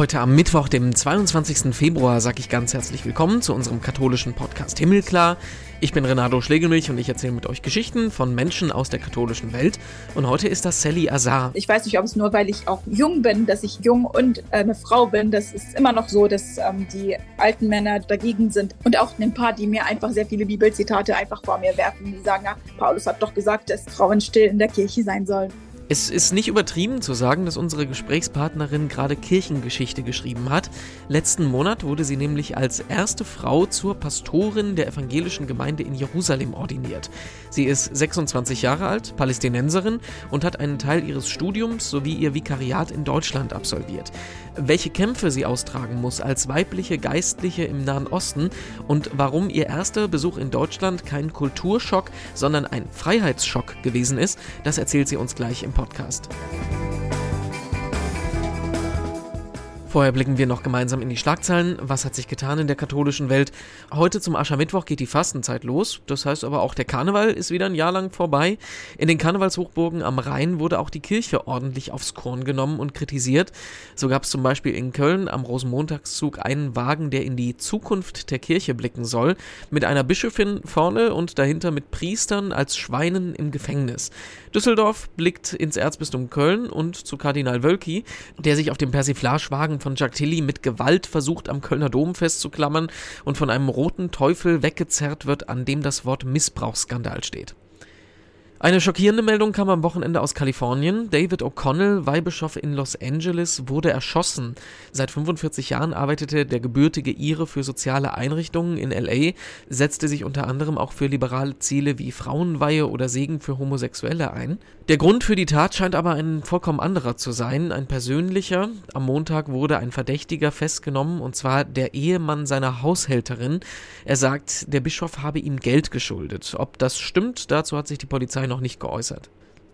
Heute am Mittwoch, dem 22. Februar, sage ich ganz herzlich willkommen zu unserem katholischen Podcast Himmelklar. Ich bin Renato Schlegelmilch und ich erzähle mit euch Geschichten von Menschen aus der katholischen Welt. Und heute ist das Sally Azar. Ich weiß nicht, ob es nur, weil ich auch jung bin, dass ich jung und äh, eine Frau bin. Das ist immer noch so, dass ähm, die alten Männer dagegen sind. Und auch ein paar, die mir einfach sehr viele Bibelzitate einfach vor mir werfen. Die sagen, ja, Paulus hat doch gesagt, dass Frauen still in der Kirche sein sollen. Es ist nicht übertrieben zu sagen, dass unsere Gesprächspartnerin gerade Kirchengeschichte geschrieben hat. Letzten Monat wurde sie nämlich als erste Frau zur Pastorin der evangelischen Gemeinde in Jerusalem ordiniert. Sie ist 26 Jahre alt, Palästinenserin und hat einen Teil ihres Studiums sowie ihr Vikariat in Deutschland absolviert. Welche Kämpfe sie austragen muss als weibliche Geistliche im Nahen Osten und warum ihr erster Besuch in Deutschland kein Kulturschock, sondern ein Freiheitsschock gewesen ist, das erzählt sie uns gleich im Podcast. Podcast. Vorher blicken wir noch gemeinsam in die Schlagzeilen. Was hat sich getan in der katholischen Welt? Heute zum Aschermittwoch geht die Fastenzeit los. Das heißt aber auch, der Karneval ist wieder ein Jahr lang vorbei. In den Karnevalshochburgen am Rhein wurde auch die Kirche ordentlich aufs Korn genommen und kritisiert. So gab es zum Beispiel in Köln am Rosenmontagszug einen Wagen, der in die Zukunft der Kirche blicken soll, mit einer Bischöfin vorne und dahinter mit Priestern als Schweinen im Gefängnis. Düsseldorf blickt ins Erzbistum Köln und zu Kardinal Wölki, der sich auf dem Persiflagewagen von Jacques Tilly mit Gewalt versucht, am Kölner Dom festzuklammern und von einem roten Teufel weggezerrt wird, an dem das Wort Missbrauchsskandal steht. Eine schockierende Meldung kam am Wochenende aus Kalifornien. David O'Connell, Weihbischof in Los Angeles, wurde erschossen. Seit 45 Jahren arbeitete der gebürtige Ire für soziale Einrichtungen in LA, setzte sich unter anderem auch für liberale Ziele wie Frauenweihe oder Segen für Homosexuelle ein. Der Grund für die Tat scheint aber ein vollkommen anderer zu sein, ein persönlicher. Am Montag wurde ein Verdächtiger festgenommen, und zwar der Ehemann seiner Haushälterin. Er sagt, der Bischof habe ihm Geld geschuldet. Ob das stimmt, dazu hat sich die Polizei noch nicht geäußert.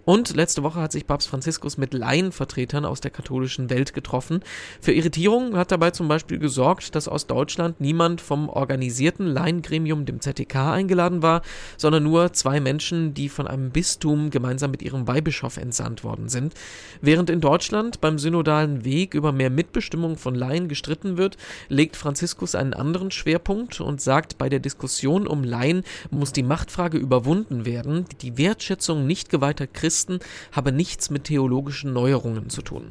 Und letzte Woche hat sich Papst Franziskus mit Laienvertretern aus der katholischen Welt getroffen. Für Irritierung hat dabei zum Beispiel gesorgt, dass aus Deutschland niemand vom organisierten Laiengremium, dem ZTK, eingeladen war, sondern nur zwei Menschen, die von einem Bistum gemeinsam mit ihrem Weihbischof entsandt worden sind. Während in Deutschland beim synodalen Weg über mehr Mitbestimmung von Laien gestritten wird, legt Franziskus einen anderen Schwerpunkt und sagt, bei der Diskussion um Laien muss die Machtfrage überwunden werden, die Wertschätzung nicht geweihter Christen Christen habe nichts mit theologischen Neuerungen zu tun.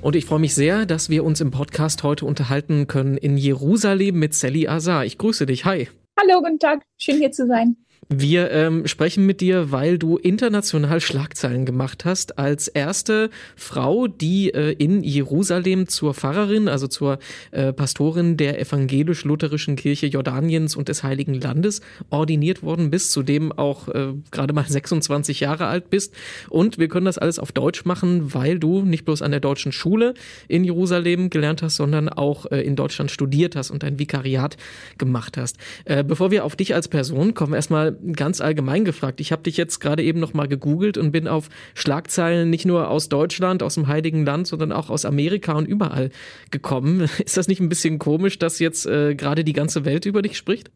Und ich freue mich sehr, dass wir uns im Podcast heute unterhalten können in Jerusalem mit Sally Azar. Ich grüße dich. Hi. Hallo, guten Tag. Schön hier zu sein. Wir ähm, sprechen mit dir, weil du international Schlagzeilen gemacht hast als erste Frau, die äh, in Jerusalem zur Pfarrerin, also zur äh, Pastorin der evangelisch-lutherischen Kirche Jordaniens und des Heiligen Landes ordiniert worden bist, zudem auch äh, gerade mal 26 Jahre alt bist. Und wir können das alles auf Deutsch machen, weil du nicht bloß an der deutschen Schule in Jerusalem gelernt hast, sondern auch äh, in Deutschland studiert hast und ein Vikariat gemacht hast. Äh, bevor wir auf dich als Person kommen, erstmal ganz allgemein gefragt. Ich habe dich jetzt gerade eben noch mal gegoogelt und bin auf Schlagzeilen nicht nur aus Deutschland, aus dem Heiligen Land, sondern auch aus Amerika und überall gekommen. Ist das nicht ein bisschen komisch, dass jetzt äh, gerade die ganze Welt über dich spricht?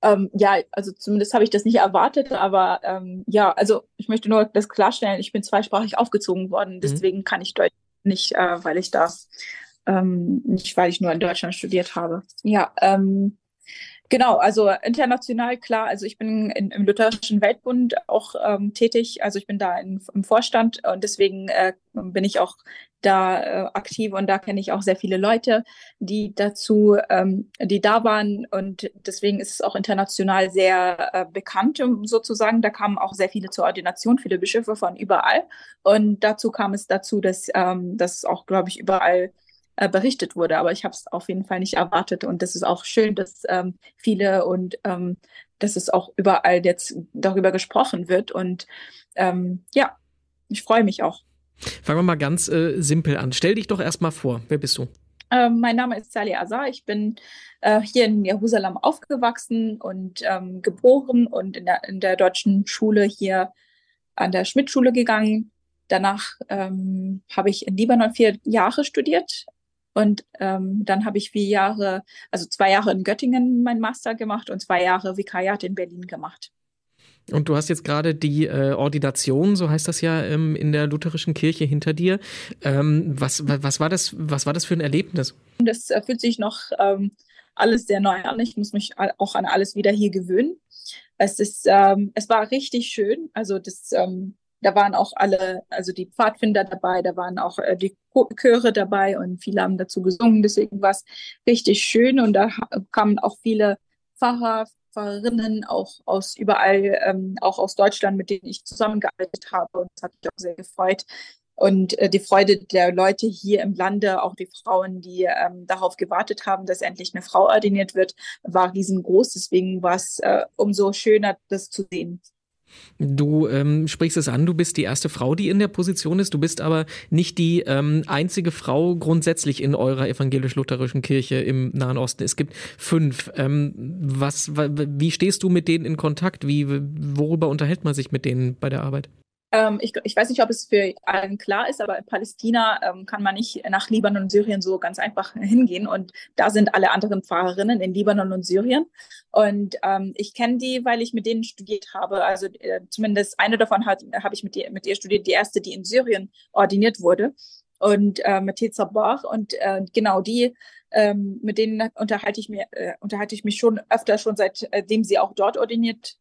Ähm, ja, also zumindest habe ich das nicht erwartet, aber ähm, ja, also ich möchte nur das klarstellen, ich bin zweisprachig aufgezogen worden, mhm. deswegen mhm. kann ich Deutsch nicht, äh, weil ich da ähm, nicht, weil ich nur in Deutschland studiert habe. Ja, ähm, Genau, also international klar. Also ich bin in, im Lutherischen Weltbund auch ähm, tätig. Also ich bin da in, im Vorstand und deswegen äh, bin ich auch da äh, aktiv und da kenne ich auch sehr viele Leute, die dazu, ähm, die da waren und deswegen ist es auch international sehr äh, bekannt sozusagen. Da kamen auch sehr viele zur Ordination, viele Bischöfe von überall und dazu kam es dazu, dass ähm, das auch, glaube ich, überall äh, berichtet wurde. Aber ich habe es auf jeden Fall nicht erwartet. Und das ist auch schön, dass ähm, viele und ähm, dass es auch überall jetzt darüber gesprochen wird. Und ähm, ja, ich freue mich auch. Fangen wir mal ganz äh, simpel an. Stell dich doch erstmal vor. Wer bist du? Ähm, mein Name ist Sally Azar. Ich bin äh, hier in Jerusalem aufgewachsen und ähm, geboren und in der, in der deutschen Schule hier an der Schmidt-Schule gegangen. Danach ähm, habe ich in Libanon vier Jahre studiert und ähm, dann habe ich vier Jahre, also zwei Jahre in Göttingen mein Master gemacht und zwei Jahre Vikariat in Berlin gemacht. Und du hast jetzt gerade die äh, Ordination, so heißt das ja ähm, in der lutherischen Kirche hinter dir. Ähm, was, was, war das, was war das für ein Erlebnis? Das äh, fühlt sich noch ähm, alles sehr neu an. Ich muss mich auch an alles wieder hier gewöhnen. Es ist, ähm, es war richtig schön. Also das, ähm, da waren auch alle, also die Pfadfinder dabei, da waren auch äh, die Chöre dabei und viele haben dazu gesungen. Deswegen war es richtig schön und da kamen auch viele Pfarrer, Pfarrerinnen auch aus überall, ähm, auch aus Deutschland, mit denen ich zusammengearbeitet habe. Und das hat mich auch sehr gefreut. Und äh, die Freude der Leute hier im Lande, auch die Frauen, die ähm, darauf gewartet haben, dass endlich eine Frau ordiniert wird, war riesengroß. Deswegen war es äh, umso schöner, das zu sehen. Du ähm, sprichst es an, du bist die erste Frau, die in der Position ist. Du bist aber nicht die ähm, einzige Frau grundsätzlich in eurer evangelisch-lutherischen Kirche im Nahen Osten. Es gibt fünf. Ähm, was, wie stehst du mit denen in Kontakt? Wie, worüber unterhält man sich mit denen bei der Arbeit? Ähm, ich, ich, weiß nicht, ob es für allen klar ist, aber in Palästina ähm, kann man nicht nach Libanon und Syrien so ganz einfach hingehen. Und da sind alle anderen Pfarrerinnen in Libanon und Syrien. Und ähm, ich kenne die, weil ich mit denen studiert habe. Also äh, zumindest eine davon habe ich mit, die, mit ihr studiert, die erste, die in Syrien ordiniert wurde. Und äh, mit Teza Bach. Und äh, genau die ähm, mit denen unterhalte ich, mir, äh, unterhalte ich mich schon öfter, schon seitdem sie auch dort ordiniert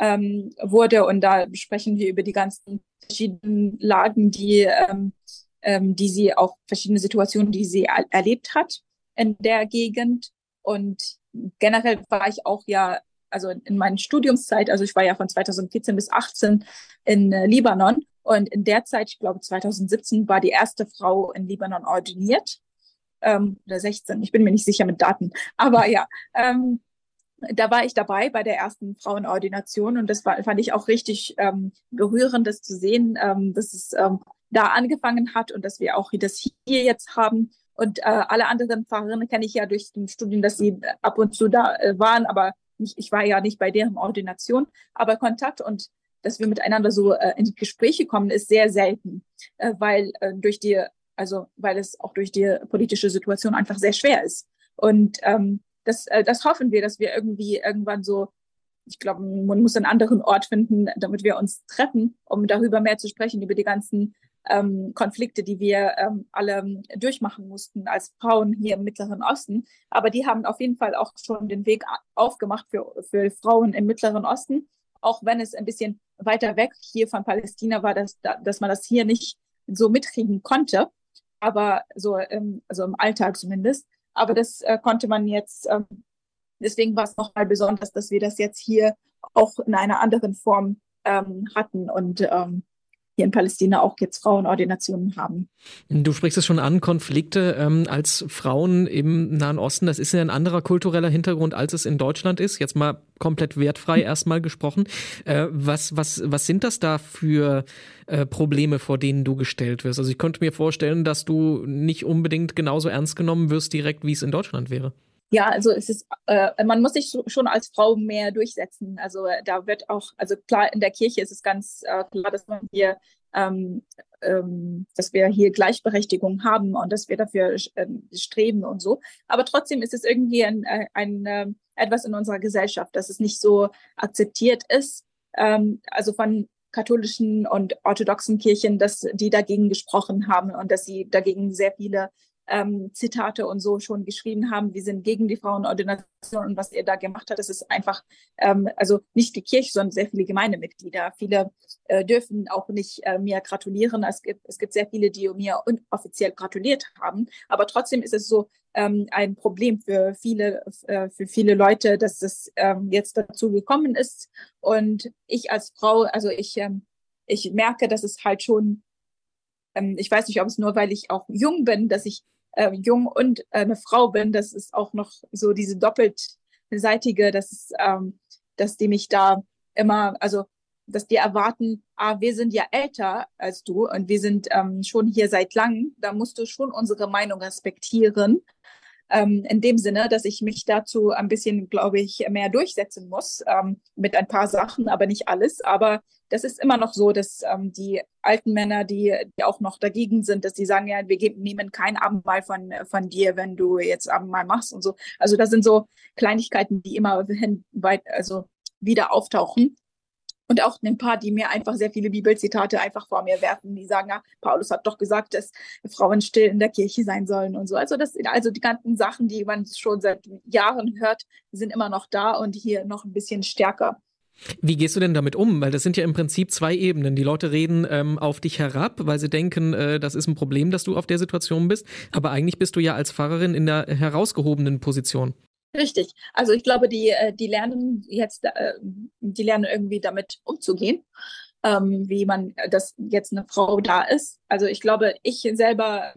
ähm, wurde. Und da sprechen wir über die ganzen verschiedenen Lagen, die, ähm, ähm, die sie auch verschiedene Situationen, die sie er erlebt hat in der Gegend. Und generell war ich auch ja, also in meiner Studiumszeit, also ich war ja von 2014 bis 18 in äh, Libanon. Und in der Zeit, ich glaube 2017, war die erste Frau in Libanon ordiniert. Ähm, oder 16, ich bin mir nicht sicher mit Daten. Aber ja, ähm, da war ich dabei bei der ersten Frauenordination und das war, fand ich auch richtig ähm, berührend, das zu sehen, ähm, dass es ähm, da angefangen hat und dass wir auch das hier jetzt haben. Und äh, alle anderen Pfarrerinnen kenne ich ja durch den Studium, dass sie ab und zu da äh, waren, aber ich, ich war ja nicht bei deren Ordination. Aber Kontakt und dass wir miteinander so äh, in Gespräche kommen, ist sehr selten, äh, weil äh, durch die, also weil es auch durch die politische Situation einfach sehr schwer ist. Und ähm, das, äh, das hoffen wir, dass wir irgendwie irgendwann so, ich glaube, man muss einen anderen Ort finden, damit wir uns treffen, um darüber mehr zu sprechen, über die ganzen ähm, Konflikte, die wir ähm, alle durchmachen mussten als Frauen hier im Mittleren Osten. Aber die haben auf jeden Fall auch schon den Weg aufgemacht für, für Frauen im Mittleren Osten, auch wenn es ein bisschen weiter weg hier von Palästina war, dass, dass man das hier nicht so mitkriegen konnte, aber so im, also im Alltag zumindest. Aber das äh, konnte man jetzt, ähm, deswegen war es nochmal besonders, dass wir das jetzt hier auch in einer anderen Form ähm, hatten. Und ähm, hier in Palästina auch jetzt Frauenordinationen haben. Du sprichst es schon an, Konflikte ähm, als Frauen im Nahen Osten, das ist ja ein anderer kultureller Hintergrund, als es in Deutschland ist. Jetzt mal komplett wertfrei mhm. erstmal gesprochen. Äh, was, was, was sind das da für äh, Probleme, vor denen du gestellt wirst? Also ich könnte mir vorstellen, dass du nicht unbedingt genauso ernst genommen wirst direkt, wie es in Deutschland wäre. Ja, also es ist, äh, man muss sich schon als Frau mehr durchsetzen. Also äh, da wird auch, also klar, in der Kirche ist es ganz äh, klar, dass man hier, ähm, ähm, dass wir hier Gleichberechtigung haben und dass wir dafür äh, streben und so. Aber trotzdem ist es irgendwie ein, äh, ein, äh, etwas in unserer Gesellschaft, dass es nicht so akzeptiert ist. Ähm, also von katholischen und orthodoxen Kirchen, dass die dagegen gesprochen haben und dass sie dagegen sehr viele ähm, Zitate und so schon geschrieben haben, wir sind gegen die Frauenordination und was er da gemacht hat, das ist einfach, ähm, also nicht die Kirche, sondern sehr viele Gemeindemitglieder. Viele äh, dürfen auch nicht äh, mir gratulieren. Es gibt, es gibt sehr viele, die mir offiziell gratuliert haben, aber trotzdem ist es so ähm, ein Problem für viele, äh, für viele Leute, dass es ähm, jetzt dazu gekommen ist. Und ich als Frau, also ich, ähm, ich merke, dass es halt schon ähm, ich weiß nicht, ob es nur, weil ich auch jung bin, dass ich äh, jung und äh, eine Frau bin, das ist auch noch so diese doppeltseitige, dass ist, ähm, dass die mich da immer, also dass die erwarten, ah, wir sind ja älter als du und wir sind ähm, schon hier seit langem, da musst du schon unsere Meinung respektieren. Ähm, in dem Sinne, dass ich mich dazu ein bisschen, glaube ich, mehr durchsetzen muss ähm, mit ein paar Sachen, aber nicht alles. Aber das ist immer noch so, dass ähm, die alten Männer, die, die auch noch dagegen sind, dass die sagen, ja, wir geben, nehmen kein Abendmahl von, von dir, wenn du jetzt Abendmahl machst und so. Also das sind so Kleinigkeiten, die immer hin, weit, also wieder auftauchen. und auch ein paar, die mir einfach sehr viele Bibelzitate einfach vor mir werfen, die sagen, ja, Paulus hat doch gesagt, dass Frauen still in der Kirche sein sollen und so. Also das, also die ganzen Sachen, die man schon seit Jahren hört, sind immer noch da und hier noch ein bisschen stärker. Wie gehst du denn damit um? Weil das sind ja im Prinzip zwei Ebenen. Die Leute reden ähm, auf dich herab, weil sie denken, äh, das ist ein Problem, dass du auf der Situation bist. Aber eigentlich bist du ja als Pfarrerin in der herausgehobenen Position. Richtig. Also ich glaube, die, äh, die lernen jetzt, äh, die lernen irgendwie damit umzugehen, ähm, wie man, äh, dass jetzt eine Frau da ist. Also ich glaube, ich selber,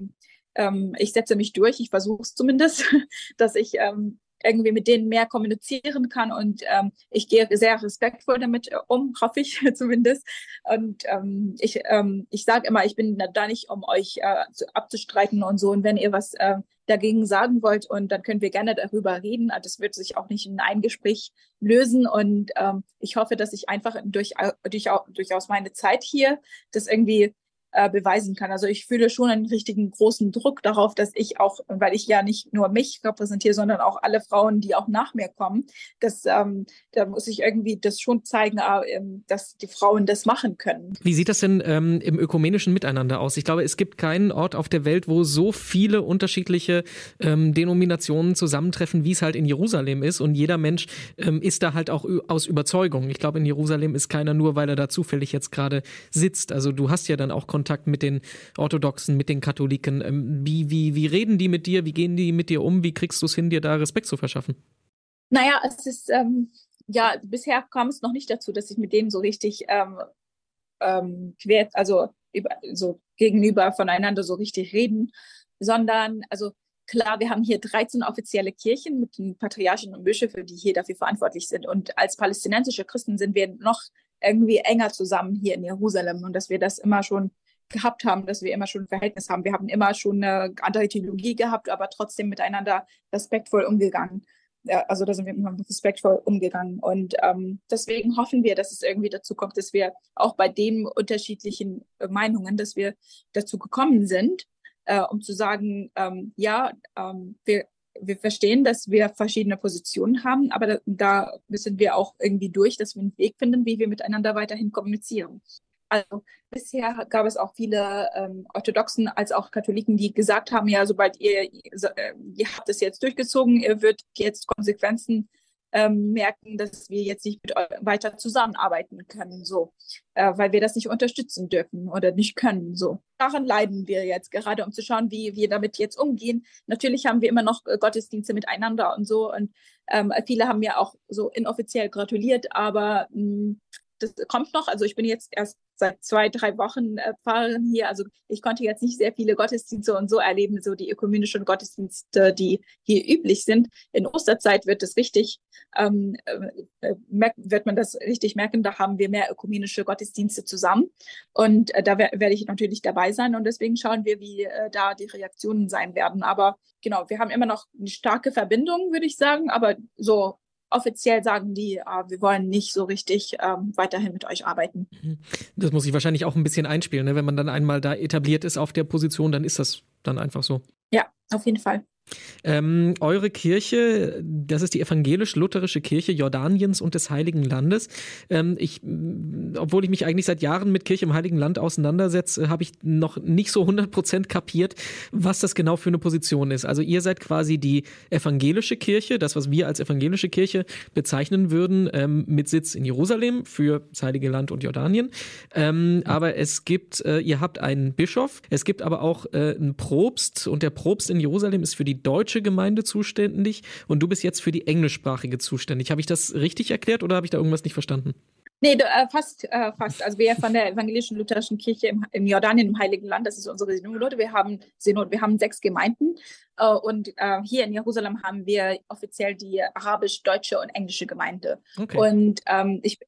ähm, ich setze mich durch, ich versuche es zumindest, dass ich ähm, irgendwie mit denen mehr kommunizieren kann. Und ähm, ich gehe sehr respektvoll damit äh, um, hoffe ich zumindest. Und ähm, ich, ähm, ich sage immer, ich bin da nicht, um euch äh, abzustreiten und so. Und wenn ihr was äh, dagegen sagen wollt, und dann können wir gerne darüber reden. Also das wird sich auch nicht in einem Gespräch lösen. Und ähm, ich hoffe, dass ich einfach durch, durch, durchaus meine Zeit hier das irgendwie äh, beweisen kann. Also ich fühle schon einen richtigen großen Druck darauf, dass ich auch, weil ich ja nicht nur mich repräsentiere, sondern auch alle Frauen, die auch nach mir kommen, dass ähm, da muss ich irgendwie das schon zeigen, äh, dass die Frauen das machen können. Wie sieht das denn ähm, im ökumenischen Miteinander aus? Ich glaube, es gibt keinen Ort auf der Welt, wo so viele unterschiedliche ähm, Denominationen zusammentreffen, wie es halt in Jerusalem ist. Und jeder Mensch ähm, ist da halt auch aus Überzeugung. Ich glaube, in Jerusalem ist keiner nur, weil er da zufällig jetzt gerade sitzt. Also du hast ja dann auch Kontakt Kontakt mit den Orthodoxen, mit den Katholiken? Ähm, wie, wie, wie reden die mit dir? Wie gehen die mit dir um? Wie kriegst du es hin, dir da Respekt zu verschaffen? Naja, es ist, ähm, ja, bisher kam es noch nicht dazu, dass ich mit denen so richtig ähm, ähm, quer, also über, so gegenüber voneinander so richtig reden, sondern, also klar, wir haben hier 13 offizielle Kirchen mit den Patriarchen und Bischöfen, die hier dafür verantwortlich sind. Und als palästinensische Christen sind wir noch irgendwie enger zusammen hier in Jerusalem und dass wir das immer schon gehabt haben, dass wir immer schon ein Verhältnis haben. Wir haben immer schon eine andere Theologie gehabt, aber trotzdem miteinander respektvoll umgegangen. Ja, also da sind wir immer respektvoll umgegangen. Und ähm, deswegen hoffen wir, dass es irgendwie dazu kommt, dass wir auch bei den unterschiedlichen Meinungen, dass wir dazu gekommen sind, äh, um zu sagen, ähm, ja, ähm, wir, wir verstehen, dass wir verschiedene Positionen haben, aber da, da müssen wir auch irgendwie durch, dass wir einen Weg finden, wie wir miteinander weiterhin kommunizieren. Also bisher gab es auch viele ähm, Orthodoxen als auch Katholiken, die gesagt haben, ja, sobald ihr, äh, ihr habt es jetzt durchgezogen, ihr wird jetzt Konsequenzen ähm, merken, dass wir jetzt nicht mit weiter zusammenarbeiten können, so, äh, weil wir das nicht unterstützen dürfen oder nicht können, so. Daran leiden wir jetzt gerade, um zu schauen, wie wir damit jetzt umgehen. Natürlich haben wir immer noch äh, Gottesdienste miteinander und so und ähm, viele haben mir auch so inoffiziell gratuliert, aber mh, hm, das kommt noch. Also ich bin jetzt erst seit zwei, drei Wochen äh, Pfarrerin hier. Also ich konnte jetzt nicht sehr viele Gottesdienste und so erleben, so die ökumenischen Gottesdienste, die hier üblich sind. In Osterzeit wird es richtig, ähm, äh, wird man das richtig merken. Da haben wir mehr ökumenische Gottesdienste zusammen. Und äh, da werde ich natürlich dabei sein. Und deswegen schauen wir, wie äh, da die Reaktionen sein werden. Aber genau, wir haben immer noch eine starke Verbindung, würde ich sagen. Aber so offiziell sagen die, äh, wir wollen nicht so richtig ähm, weiterhin mit euch arbeiten. Mhm. Das muss ich wahrscheinlich auch ein bisschen einspielen. Ne? Wenn man dann einmal da etabliert ist auf der Position, dann ist das dann einfach so. Ja, auf jeden Fall. Ähm, eure Kirche, das ist die evangelisch-lutherische Kirche Jordaniens und des Heiligen Landes. Ähm, ich, obwohl ich mich eigentlich seit Jahren mit Kirche im Heiligen Land auseinandersetze, habe ich noch nicht so 100% kapiert, was das genau für eine Position ist. Also ihr seid quasi die evangelische Kirche, das, was wir als evangelische Kirche bezeichnen würden, ähm, mit Sitz in Jerusalem für das Heilige Land und Jordanien. Ähm, aber es gibt, äh, ihr habt einen Bischof, es gibt aber auch äh, einen Propst und der Propst in Jerusalem ist für die deutsche Gemeinde zuständig und du bist jetzt für die englischsprachige zuständig. Habe ich das richtig erklärt oder habe ich da irgendwas nicht verstanden? Nee, äh, fast, äh, fast. Also wir von der evangelischen lutherischen Kirche im, im, Jordanien, im Heiligen Land, das ist unsere Synode. Wir haben Synod, wir haben sechs Gemeinden äh, und hier in Jerusalem haben wir offiziell die arabisch-deutsche und englische Gemeinde. Okay. Und ähm, ich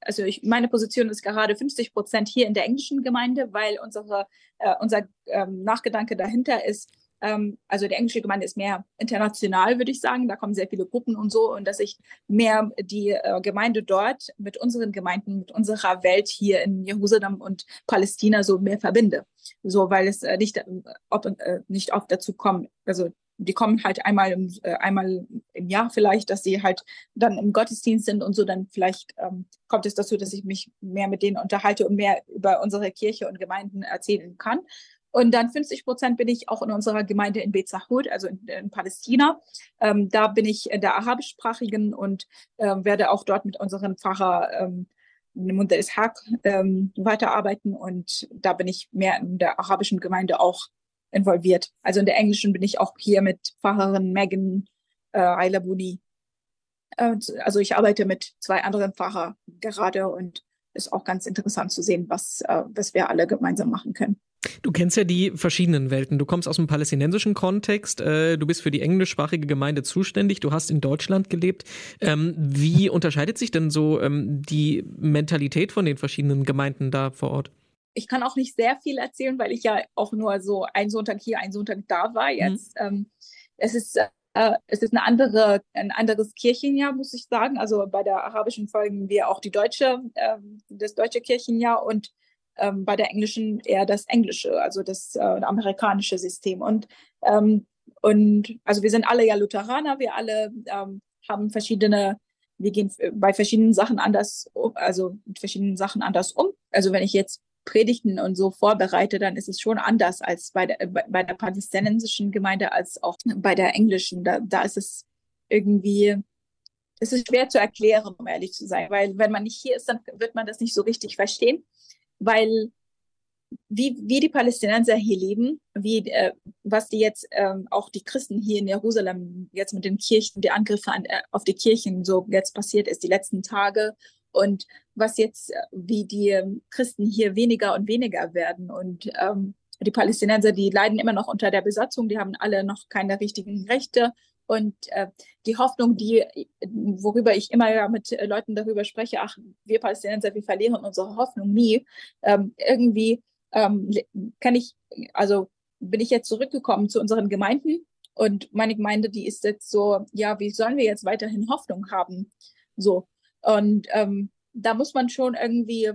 also ich, meine Position ist gerade 50 Prozent hier in der englischen Gemeinde, weil unsere, äh, unser ähm, Nachgedanke dahinter ist, ähm, also die englische Gemeinde ist mehr international, würde ich sagen. Da kommen sehr viele Gruppen und so. Und dass ich mehr die äh, Gemeinde dort mit unseren Gemeinden, mit unserer Welt hier in Jerusalem und Palästina so mehr verbinde. So, weil es äh, nicht, äh, ob, äh, nicht oft dazu kommt. Also die kommen halt einmal im, äh, einmal im Jahr vielleicht, dass sie halt dann im Gottesdienst sind und so, dann vielleicht ähm, kommt es dazu, dass ich mich mehr mit denen unterhalte und mehr über unsere Kirche und Gemeinden erzählen kann. Und dann 50 Prozent bin ich auch in unserer Gemeinde in Bezahut, also in, in Palästina. Ähm, da bin ich in der arabischsprachigen und ähm, werde auch dort mit unserem Pfarrer ähm, Munter Ishaq ähm, weiterarbeiten. Und da bin ich mehr in der arabischen Gemeinde auch involviert. Also in der englischen bin ich auch hier mit Pfarrerin Megan äh, Ailabuni. Äh, also ich arbeite mit zwei anderen Pfarrer gerade und ist auch ganz interessant zu sehen, was, äh, was wir alle gemeinsam machen können. Du kennst ja die verschiedenen Welten. Du kommst aus dem palästinensischen Kontext, äh, du bist für die englischsprachige Gemeinde zuständig, du hast in Deutschland gelebt. Ähm, wie unterscheidet sich denn so ähm, die Mentalität von den verschiedenen Gemeinden da vor Ort? Ich kann auch nicht sehr viel erzählen, weil ich ja auch nur so ein Sonntag hier, ein Sonntag da war. Mhm. Jetzt mhm. ähm, es ist äh, es ist eine andere, ein anderes Kirchenjahr, muss ich sagen. Also bei der arabischen folgen wir auch die deutsche, äh, das deutsche Kirchenjahr und ähm, bei der englischen eher das englische, also das äh, amerikanische System. Und, ähm, und also wir sind alle ja Lutheraner, wir alle ähm, haben verschiedene, wir gehen bei verschiedenen Sachen anders, also mit verschiedenen Sachen anders um. Also wenn ich jetzt Predigten und so vorbereite, dann ist es schon anders als bei der, bei der palästinensischen Gemeinde als auch bei der englischen. Da, da ist es irgendwie, es ist schwer zu erklären, um ehrlich zu sein, weil wenn man nicht hier ist, dann wird man das nicht so richtig verstehen weil wie, wie die Palästinenser hier leben, wie, äh, was die jetzt, ähm, auch die Christen hier in Jerusalem jetzt mit den Kirchen, die Angriffe an, äh, auf die Kirchen so jetzt passiert ist, die letzten Tage und was jetzt, äh, wie die ähm, Christen hier weniger und weniger werden und ähm, die Palästinenser, die leiden immer noch unter der Besatzung, die haben alle noch keine richtigen Rechte und äh, die Hoffnung, die, worüber ich immer ja mit äh, Leuten darüber spreche, ach, wir Palästinenser, wir verlieren unsere Hoffnung nie. Ähm, irgendwie ähm, kann ich, also bin ich jetzt zurückgekommen zu unseren Gemeinden und meine Gemeinde, die ist jetzt so, ja, wie sollen wir jetzt weiterhin Hoffnung haben? So. Und ähm, da muss man schon irgendwie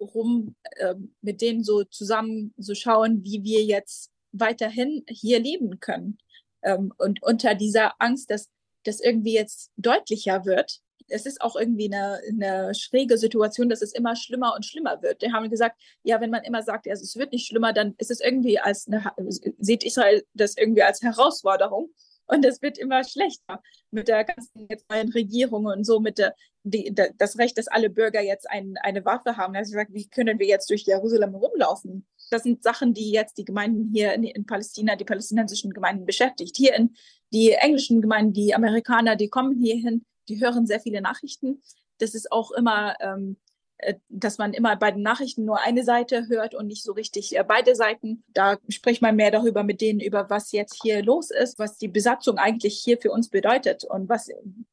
rum äh, mit denen so zusammen so schauen, wie wir jetzt weiterhin hier leben können. Ähm, und unter dieser Angst, dass das irgendwie jetzt deutlicher wird, es ist auch irgendwie eine, eine schräge Situation, dass es immer schlimmer und schlimmer wird. Die haben gesagt, ja, wenn man immer sagt, also es wird nicht schlimmer, dann ist es irgendwie als eine, sieht Israel das irgendwie als Herausforderung. Und es wird immer schlechter mit der ganzen neuen Regierung und so mit der, die, das Recht, dass alle Bürger jetzt ein, eine Waffe haben. Hat gesagt, wie können wir jetzt durch Jerusalem rumlaufen? Das sind Sachen, die jetzt die Gemeinden hier in, in Palästina, die palästinensischen Gemeinden beschäftigt. Hier in die englischen Gemeinden, die Amerikaner, die kommen hierhin, die hören sehr viele Nachrichten. Das ist auch immer, ähm, äh, dass man immer bei den Nachrichten nur eine Seite hört und nicht so richtig äh, beide Seiten. Da spricht man mehr darüber mit denen, über was jetzt hier los ist, was die Besatzung eigentlich hier für uns bedeutet und was,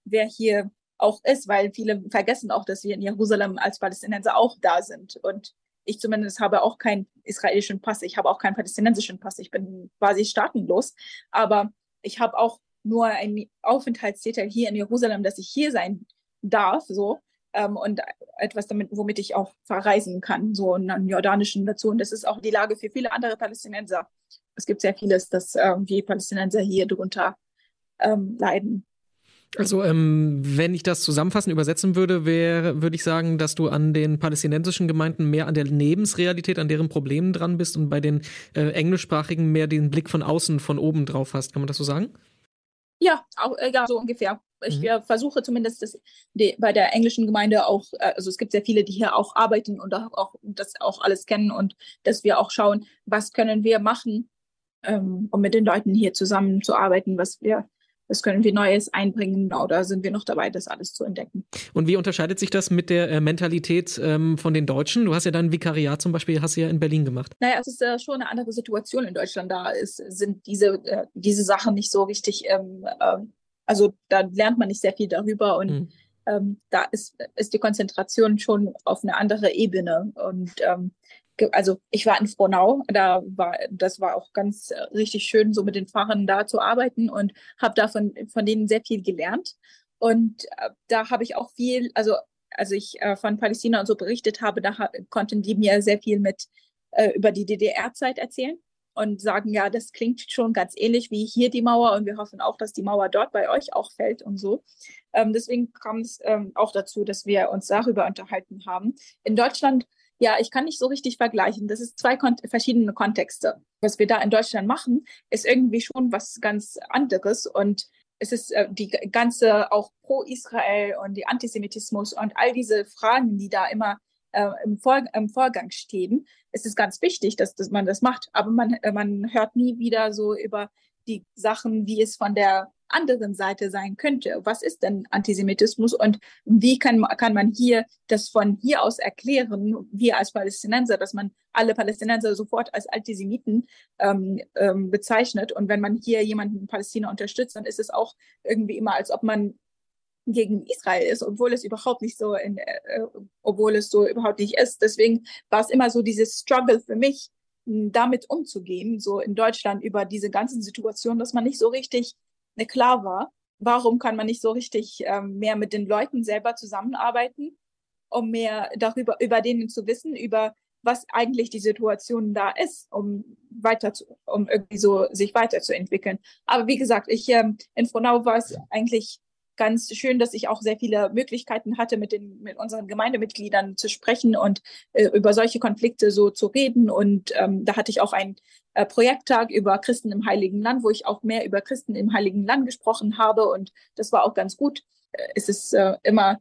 wer hier auch ist, weil viele vergessen auch, dass wir in Jerusalem als Palästinenser auch da sind. Und ich zumindest habe auch keinen israelischen Pass, ich habe auch keinen palästinensischen Pass, ich bin quasi staatenlos, aber ich habe auch nur ein Aufenthaltstitel hier in Jerusalem, dass ich hier sein darf, so ähm, und etwas damit, womit ich auch verreisen kann, so in einer jordanischen dazu. Und das ist auch die Lage für viele andere Palästinenser. Es gibt sehr vieles, dass ähm, die Palästinenser hier drunter ähm, leiden. Also, ähm, wenn ich das zusammenfassend übersetzen würde, wäre, würde ich sagen, dass du an den palästinensischen Gemeinden mehr an der Lebensrealität, an deren Problemen dran bist und bei den äh, englischsprachigen mehr den Blick von außen, von oben drauf hast. Kann man das so sagen? Ja, auch, ja, so ungefähr. Ich mhm. äh, versuche zumindest das, die, bei der englischen Gemeinde auch, äh, also es gibt sehr viele, die hier auch arbeiten und auch das auch alles kennen und dass wir auch schauen, was können wir machen, ähm, um mit den Leuten hier zusammenzuarbeiten, was wir was können wir Neues einbringen oder sind wir noch dabei, das alles zu entdecken. Und wie unterscheidet sich das mit der äh, Mentalität ähm, von den Deutschen? Du hast ja dein Vikariat zum Beispiel, hast du ja in Berlin gemacht. Naja, es ist äh, schon eine andere Situation in Deutschland. Da ist, sind diese, äh, diese Sachen nicht so richtig, ähm, äh, also da lernt man nicht sehr viel darüber und mhm. ähm, da ist, ist die Konzentration schon auf eine andere Ebene. Und ähm, also ich war in Frohnau, da war, das war auch ganz äh, richtig schön, so mit den Fahrern da zu arbeiten und habe da von, von denen sehr viel gelernt. Und äh, da habe ich auch viel, also als ich äh, von Palästina und so berichtet habe, da konnten die mir sehr viel mit äh, über die DDR-Zeit erzählen und sagen, ja, das klingt schon ganz ähnlich wie hier die Mauer und wir hoffen auch, dass die Mauer dort bei euch auch fällt und so. Ähm, deswegen kam es ähm, auch dazu, dass wir uns darüber unterhalten haben. In Deutschland, ja, ich kann nicht so richtig vergleichen. Das ist zwei Kon verschiedene Kontexte. Was wir da in Deutschland machen, ist irgendwie schon was ganz anderes und es ist äh, die ganze auch pro Israel und die Antisemitismus und all diese Fragen, die da immer äh, im, Vor im Vorgang stehen. Es ist ganz wichtig, dass, dass man das macht, aber man, äh, man hört nie wieder so über die Sachen, wie es von der anderen Seite sein könnte. Was ist denn Antisemitismus und wie kann, kann man hier das von hier aus erklären, wir als Palästinenser, dass man alle Palästinenser sofort als Antisemiten ähm, ähm, bezeichnet. Und wenn man hier jemanden in Palästina unterstützt, dann ist es auch irgendwie immer, als ob man gegen Israel ist, obwohl es überhaupt nicht so, in, äh, obwohl es so überhaupt nicht ist. Deswegen war es immer so dieses Struggle für mich, damit umzugehen, so in Deutschland über diese ganzen Situationen, dass man nicht so richtig ne, klar war. Warum kann man nicht so richtig ähm, mehr mit den Leuten selber zusammenarbeiten, um mehr darüber, über denen zu wissen, über was eigentlich die Situation da ist, um weiter zu, um irgendwie so sich weiterzuentwickeln. Aber wie gesagt, ich ähm, in Frohnau war es eigentlich ganz schön, dass ich auch sehr viele Möglichkeiten hatte, mit den mit unseren Gemeindemitgliedern zu sprechen und äh, über solche Konflikte so zu reden. Und ähm, da hatte ich auch einen äh, Projekttag über Christen im Heiligen Land, wo ich auch mehr über Christen im Heiligen Land gesprochen habe. Und das war auch ganz gut. Äh, es ist äh, immer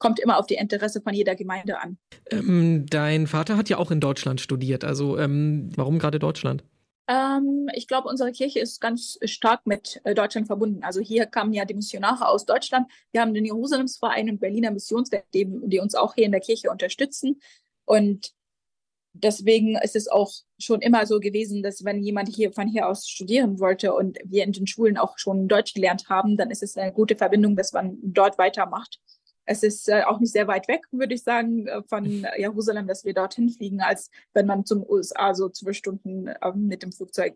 kommt immer auf die Interesse von jeder Gemeinde an. Ähm, dein Vater hat ja auch in Deutschland studiert. Also ähm, warum gerade Deutschland? Ähm, ich glaube, unsere Kirche ist ganz stark mit äh, Deutschland verbunden. Also hier kamen ja die Missionare aus Deutschland. Wir haben den Jerusalemsverein und Berliner Missionswerk, die, die uns auch hier in der Kirche unterstützen. Und deswegen ist es auch schon immer so gewesen, dass wenn jemand hier von hier aus studieren wollte und wir in den Schulen auch schon Deutsch gelernt haben, dann ist es eine gute Verbindung, dass man dort weitermacht. Es ist äh, auch nicht sehr weit weg, würde ich sagen, äh, von Jerusalem, dass wir dorthin fliegen, als wenn man zum USA so zwölf Stunden äh, mit dem Flugzeug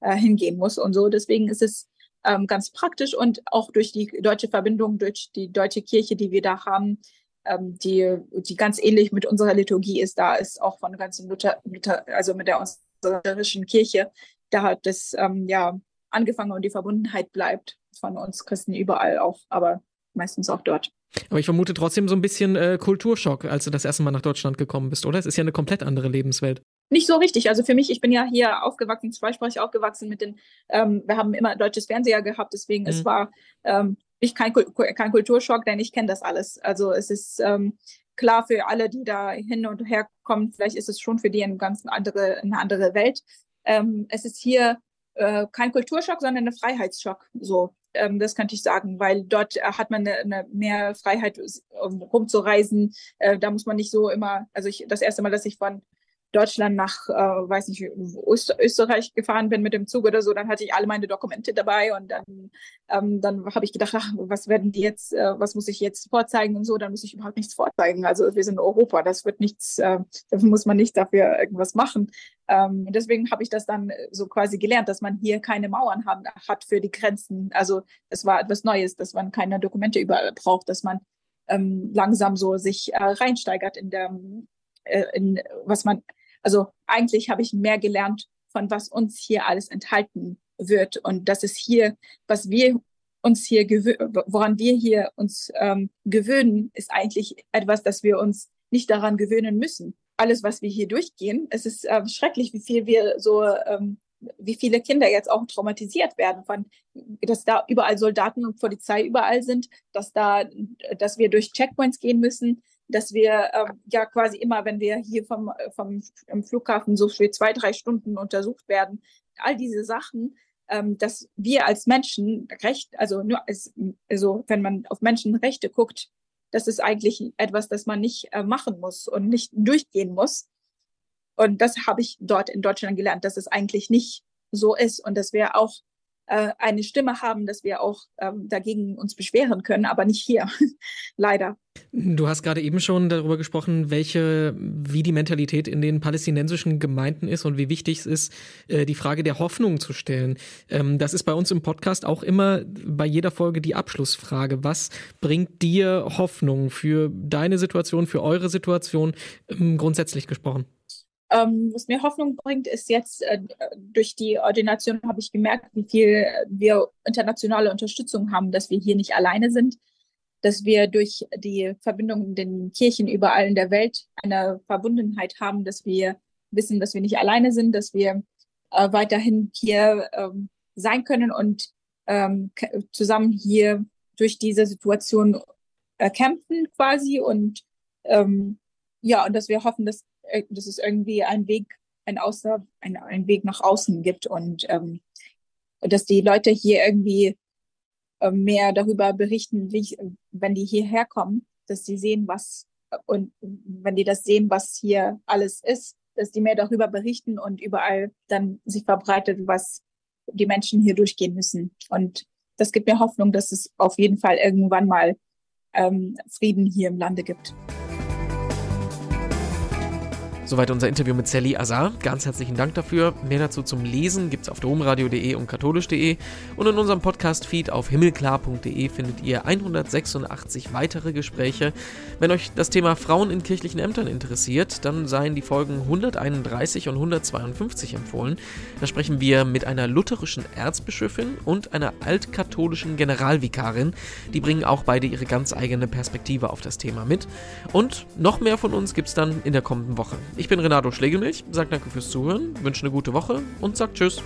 äh, hingehen muss und so. Deswegen ist es ähm, ganz praktisch und auch durch die deutsche Verbindung, durch die deutsche Kirche, die wir da haben, ähm, die, die ganz ähnlich mit unserer Liturgie ist, da ist auch von der ganzen Luther, Luther also mit der lutherischen Kirche, da hat das ähm, ja angefangen und die Verbundenheit bleibt von uns Christen überall auch, aber meistens auch dort. Aber ich vermute trotzdem so ein bisschen äh, Kulturschock, als du das erste Mal nach Deutschland gekommen bist, oder? Es ist ja eine komplett andere Lebenswelt. Nicht so richtig. Also für mich, ich bin ja hier aufgewachsen, zweisprachig aufgewachsen mit den, ähm, wir haben immer deutsches Fernseher gehabt, deswegen mhm. es war ähm, ich kein, kein Kulturschock, denn ich kenne das alles. Also es ist ähm, klar für alle, die da hin und her kommen, vielleicht ist es schon für die eine ganz andere, eine andere Welt. Ähm, es ist hier äh, kein Kulturschock, sondern ein Freiheitsschock. So, ähm, das könnte ich sagen, weil dort äh, hat man eine, eine mehr Freiheit, um rumzureisen. Äh, da muss man nicht so immer, also ich, das erste Mal, dass ich von Deutschland nach, äh, weiß nicht, Öster Österreich gefahren bin mit dem Zug oder so, dann hatte ich alle meine Dokumente dabei und dann, ähm, dann habe ich gedacht, ach, was werden die jetzt, äh, was muss ich jetzt vorzeigen und so, dann muss ich überhaupt nichts vorzeigen. Also wir sind in Europa, das wird nichts, äh, dafür muss man nicht dafür irgendwas machen. Ähm, deswegen habe ich das dann so quasi gelernt, dass man hier keine Mauern haben, hat für die Grenzen. Also es war etwas Neues, dass man keine Dokumente überall braucht, dass man ähm, langsam so sich äh, reinsteigert in der, äh, in was man also eigentlich habe ich mehr gelernt von was uns hier alles enthalten wird und das ist hier, was wir uns hier woran wir hier uns ähm, gewöhnen, ist eigentlich etwas, dass wir uns nicht daran gewöhnen müssen. Alles, was wir hier durchgehen, es ist äh, schrecklich, wie viel wir so, ähm, wie viele Kinder jetzt auch traumatisiert werden von, dass da überall Soldaten und Polizei überall sind, dass da, dass wir durch Checkpoints gehen müssen, dass wir äh, ja quasi immer, wenn wir hier vom, vom Flughafen so für zwei, drei Stunden untersucht werden, all diese Sachen, ähm, dass wir als Menschen Recht, also nur als, also wenn man auf Menschenrechte guckt, das ist eigentlich etwas, das man nicht äh, machen muss und nicht durchgehen muss. Und das habe ich dort in Deutschland gelernt, dass es eigentlich nicht so ist und dass wir auch äh, eine Stimme haben, dass wir auch ähm, dagegen uns beschweren können, aber nicht hier, leider. Du hast gerade eben schon darüber gesprochen, welche, wie die Mentalität in den palästinensischen Gemeinden ist und wie wichtig es ist, äh, die Frage der Hoffnung zu stellen. Ähm, das ist bei uns im Podcast auch immer bei jeder Folge die Abschlussfrage. Was bringt dir Hoffnung für deine Situation, für eure Situation, ähm, grundsätzlich gesprochen? Ähm, was mir Hoffnung bringt, ist jetzt äh, durch die Ordination habe ich gemerkt, wie viel wir internationale Unterstützung haben, dass wir hier nicht alleine sind, dass wir durch die Verbindung in den Kirchen überall in der Welt eine Verbundenheit haben, dass wir wissen, dass wir nicht alleine sind, dass wir äh, weiterhin hier ähm, sein können und ähm, zusammen hier durch diese Situation äh, kämpfen quasi und ähm, ja, und dass wir hoffen, dass, dass es irgendwie einen Weg, ein, Außer, ein, ein Weg nach außen gibt und ähm, dass die Leute hier irgendwie äh, mehr darüber berichten, wie wenn die hierher kommen, dass sie sehen, was und wenn die das sehen, was hier alles ist, dass die mehr darüber berichten und überall dann sich verbreitet, was die Menschen hier durchgehen müssen. Und das gibt mir Hoffnung, dass es auf jeden Fall irgendwann mal ähm, Frieden hier im Lande gibt. Soweit unser Interview mit Sally Azar. Ganz herzlichen Dank dafür. Mehr dazu zum Lesen gibt es auf domradio.de und katholisch.de. Und in unserem Podcast-Feed auf himmelklar.de findet ihr 186 weitere Gespräche. Wenn euch das Thema Frauen in kirchlichen Ämtern interessiert, dann seien die Folgen 131 und 152 empfohlen. Da sprechen wir mit einer lutherischen Erzbischöfin und einer altkatholischen Generalvikarin. Die bringen auch beide ihre ganz eigene Perspektive auf das Thema mit. Und noch mehr von uns gibt es dann in der kommenden Woche. Ich bin Renato Schlegelmilch, sage danke fürs Zuhören, wünsche eine gute Woche und sag Tschüss.